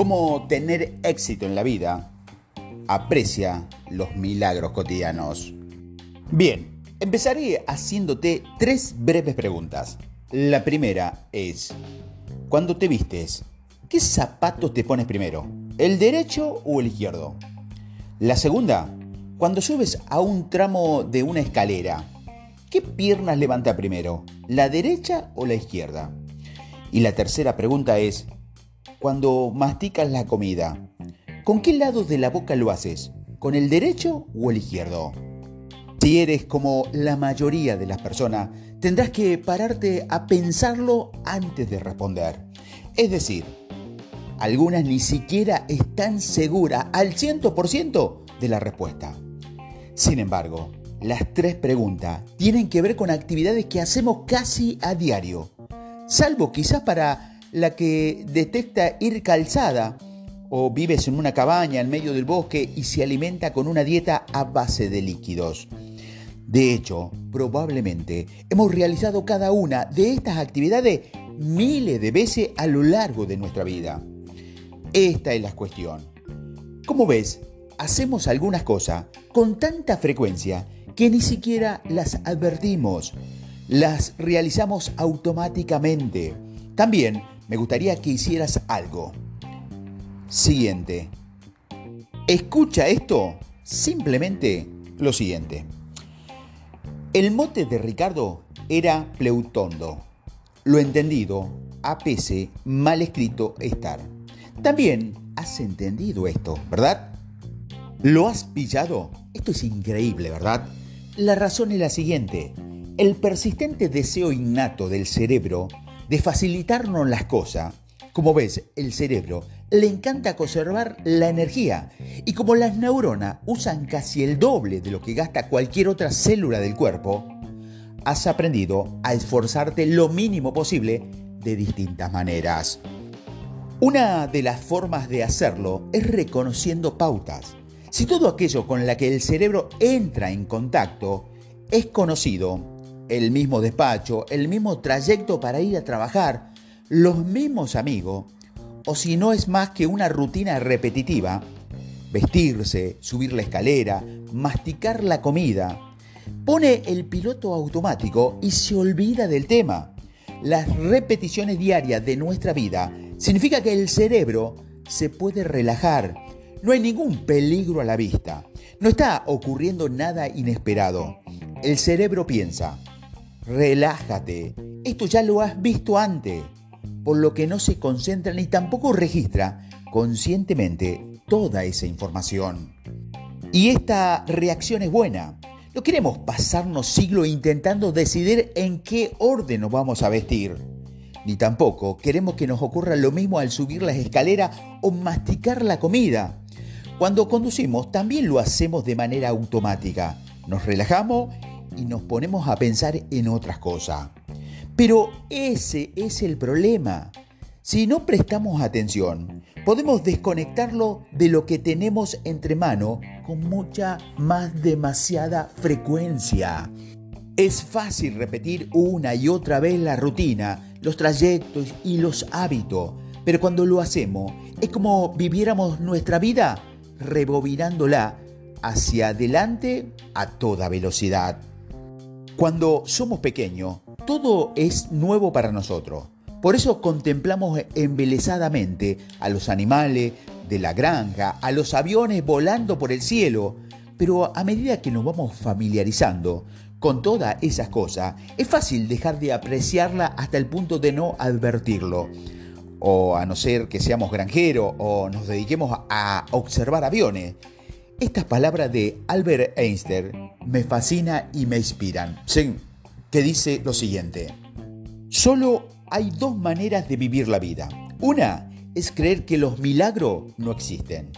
cómo tener éxito en la vida, aprecia los milagros cotidianos. Bien, empezaré haciéndote tres breves preguntas. La primera es, cuando te vistes, ¿qué zapatos te pones primero? ¿El derecho o el izquierdo? La segunda, cuando subes a un tramo de una escalera, ¿qué piernas levanta primero? ¿La derecha o la izquierda? Y la tercera pregunta es, cuando masticas la comida, ¿con qué lado de la boca lo haces? ¿Con el derecho o el izquierdo? Si eres como la mayoría de las personas, tendrás que pararte a pensarlo antes de responder. Es decir, algunas ni siquiera están seguras al 100% de la respuesta. Sin embargo, las tres preguntas tienen que ver con actividades que hacemos casi a diario, salvo quizás para la que detecta ir calzada o vives en una cabaña en medio del bosque y se alimenta con una dieta a base de líquidos. De hecho, probablemente hemos realizado cada una de estas actividades miles de veces a lo largo de nuestra vida. Esta es la cuestión. Como ves, hacemos algunas cosas con tanta frecuencia que ni siquiera las advertimos. Las realizamos automáticamente. También me gustaría que hicieras algo. Siguiente. Escucha esto, simplemente lo siguiente. El mote de Ricardo era Pleutondo. Lo entendido, a pese mal escrito estar. También has entendido esto, ¿verdad? ¿Lo has pillado? Esto es increíble, ¿verdad? La razón es la siguiente. El persistente deseo innato del cerebro de facilitarnos las cosas. Como ves, el cerebro le encanta conservar la energía y como las neuronas usan casi el doble de lo que gasta cualquier otra célula del cuerpo, has aprendido a esforzarte lo mínimo posible de distintas maneras. Una de las formas de hacerlo es reconociendo pautas. Si todo aquello con la que el cerebro entra en contacto es conocido, el mismo despacho, el mismo trayecto para ir a trabajar, los mismos amigos, o si no es más que una rutina repetitiva, vestirse, subir la escalera, masticar la comida, pone el piloto automático y se olvida del tema. Las repeticiones diarias de nuestra vida significa que el cerebro se puede relajar. No hay ningún peligro a la vista. No está ocurriendo nada inesperado. El cerebro piensa, relájate. Esto ya lo has visto antes, por lo que no se concentra ni tampoco registra conscientemente toda esa información. Y esta reacción es buena. No queremos pasarnos siglos intentando decidir en qué orden nos vamos a vestir. Ni tampoco queremos que nos ocurra lo mismo al subir las escaleras o masticar la comida. Cuando conducimos también lo hacemos de manera automática. Nos relajamos y nos ponemos a pensar en otras cosas. Pero ese es el problema. Si no prestamos atención, podemos desconectarlo de lo que tenemos entre manos con mucha más demasiada frecuencia. Es fácil repetir una y otra vez la rutina, los trayectos y los hábitos, pero cuando lo hacemos es como viviéramos nuestra vida rebobinándola hacia adelante a toda velocidad. Cuando somos pequeños, todo es nuevo para nosotros. Por eso contemplamos embelezadamente a los animales de la granja, a los aviones volando por el cielo. Pero a medida que nos vamos familiarizando con todas esas cosas, es fácil dejar de apreciarla hasta el punto de no advertirlo. O a no ser que seamos granjeros o nos dediquemos a observar aviones. Estas palabras de Albert Einstein me fascinan y me inspiran. Sí, que dice lo siguiente. Solo hay dos maneras de vivir la vida. Una es creer que los milagros no existen.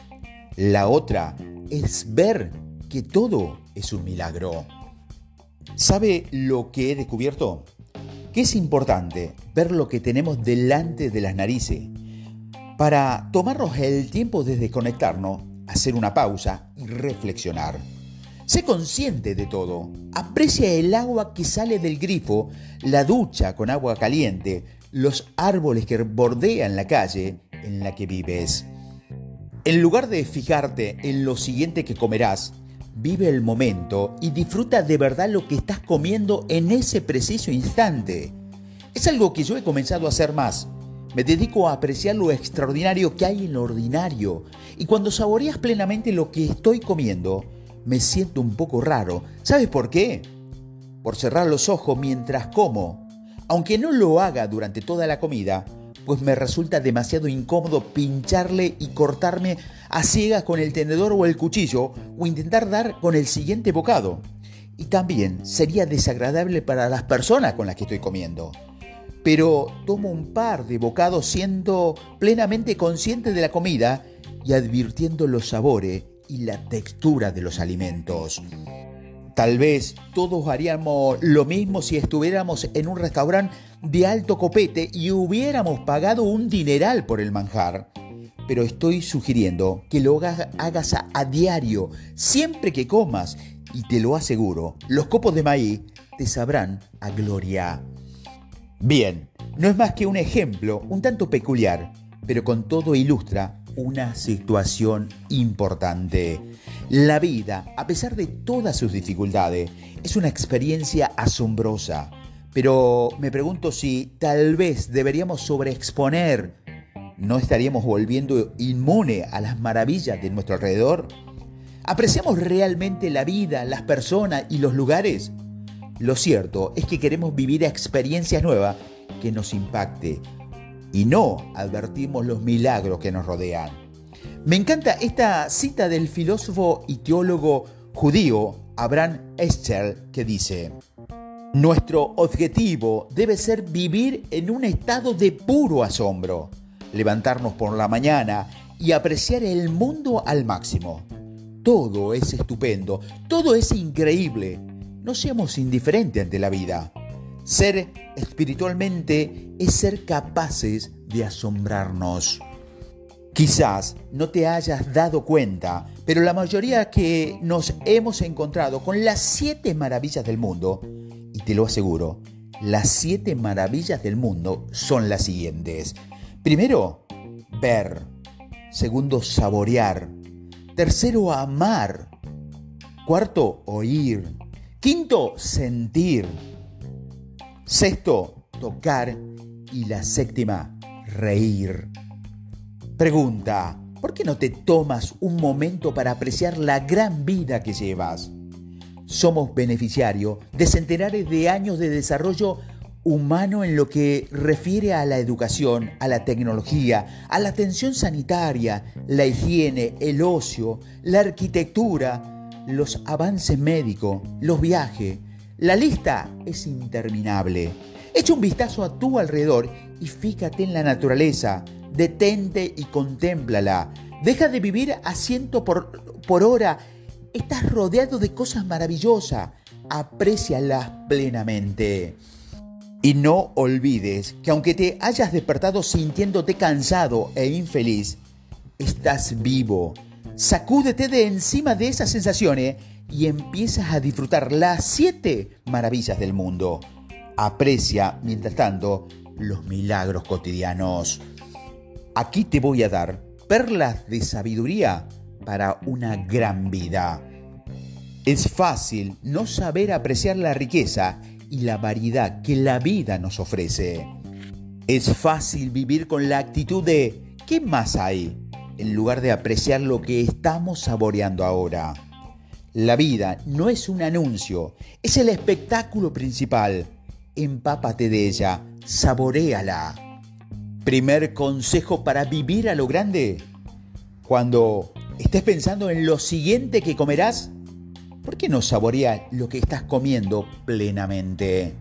La otra es ver que todo es un milagro. ¿Sabe lo que he descubierto? Que es importante ver lo que tenemos delante de las narices para tomarnos el tiempo de desconectarnos hacer una pausa y reflexionar. Sé consciente de todo. Aprecia el agua que sale del grifo, la ducha con agua caliente, los árboles que bordean la calle en la que vives. En lugar de fijarte en lo siguiente que comerás, vive el momento y disfruta de verdad lo que estás comiendo en ese preciso instante. Es algo que yo he comenzado a hacer más. Me dedico a apreciar lo extraordinario que hay en lo ordinario. Y cuando saboreas plenamente lo que estoy comiendo, me siento un poco raro. ¿Sabes por qué? Por cerrar los ojos mientras como. Aunque no lo haga durante toda la comida, pues me resulta demasiado incómodo pincharle y cortarme a ciegas con el tenedor o el cuchillo o intentar dar con el siguiente bocado. Y también sería desagradable para las personas con las que estoy comiendo. Pero tomo un par de bocados siendo plenamente consciente de la comida y advirtiendo los sabores y la textura de los alimentos. Tal vez todos haríamos lo mismo si estuviéramos en un restaurante de alto copete y hubiéramos pagado un dineral por el manjar. Pero estoy sugiriendo que lo hagas a, diario, siempre que comas, y te lo aseguro, los copos de maíz te sabrán a gloria. Bien, no es más que un ejemplo un tanto peculiar, pero con todo ilustra una situación importante. La vida, a pesar de todas sus dificultades, es una experiencia asombrosa. Pero me pregunto si tal vez deberíamos sobreexponer. ¿No estaríamos volviendo inmune a las maravillas de nuestro alrededor? ¿Apreciamos realmente la vida, las personas y los lugares? Lo cierto es que queremos vivir experiencias nuevas que nos impacte y no advertimos los milagros que nos rodean. Me encanta esta cita del filósofo y teólogo judío Abraham Escher que dice, nuestro objetivo debe ser vivir en un estado de puro asombro, levantarnos por la mañana y apreciar el mundo al máximo. Todo es estupendo, todo es increíble. No seamos indiferentes ante la vida. Ser espiritualmente es ser capaces de asombrarnos. Quizás no te hayas dado cuenta, pero la mayoría que nos hemos encontrado con las siete maravillas del mundo, y te lo aseguro, las siete maravillas del mundo son las siguientes. Primero, ver. Segundo, saborear. Tercero, amar. Cuarto, oír. Quinto, sentir. Sexto, tocar. Y la séptima, reír. Pregunta, ¿por qué no te tomas un momento para apreciar la gran vida que llevas? Somos beneficiarios de centenares de años de desarrollo humano en lo que refiere a la educación, a la tecnología, a la atención sanitaria, la higiene, el ocio, la arquitectura, los avances médicos, los viajes, la lista es interminable. Echa un vistazo a tu alrededor y fíjate en la naturaleza. Detente y contémplala. Deja de vivir a ciento por, por hora. Estás rodeado de cosas maravillosas. Aprécialas plenamente. Y no olvides que aunque te hayas despertado sintiéndote cansado e infeliz, estás vivo. Sacúdete de encima de esas sensaciones y empiezas a disfrutar las siete maravillas del mundo. Aprecia, mientras tanto, los milagros cotidianos. Aquí te voy a dar perlas de sabiduría para una gran vida. Es fácil no saber apreciar la riqueza y la variedad que la vida nos ofrece. Es fácil vivir con la actitud de ¿qué más hay? En lugar de apreciar lo que estamos saboreando ahora. La vida no es un anuncio, es el espectáculo principal. Empápate de ella, saboreala. Primer consejo para vivir a lo grande. Cuando estés pensando en lo siguiente que comerás, ¿por qué no saborear lo que estás comiendo plenamente?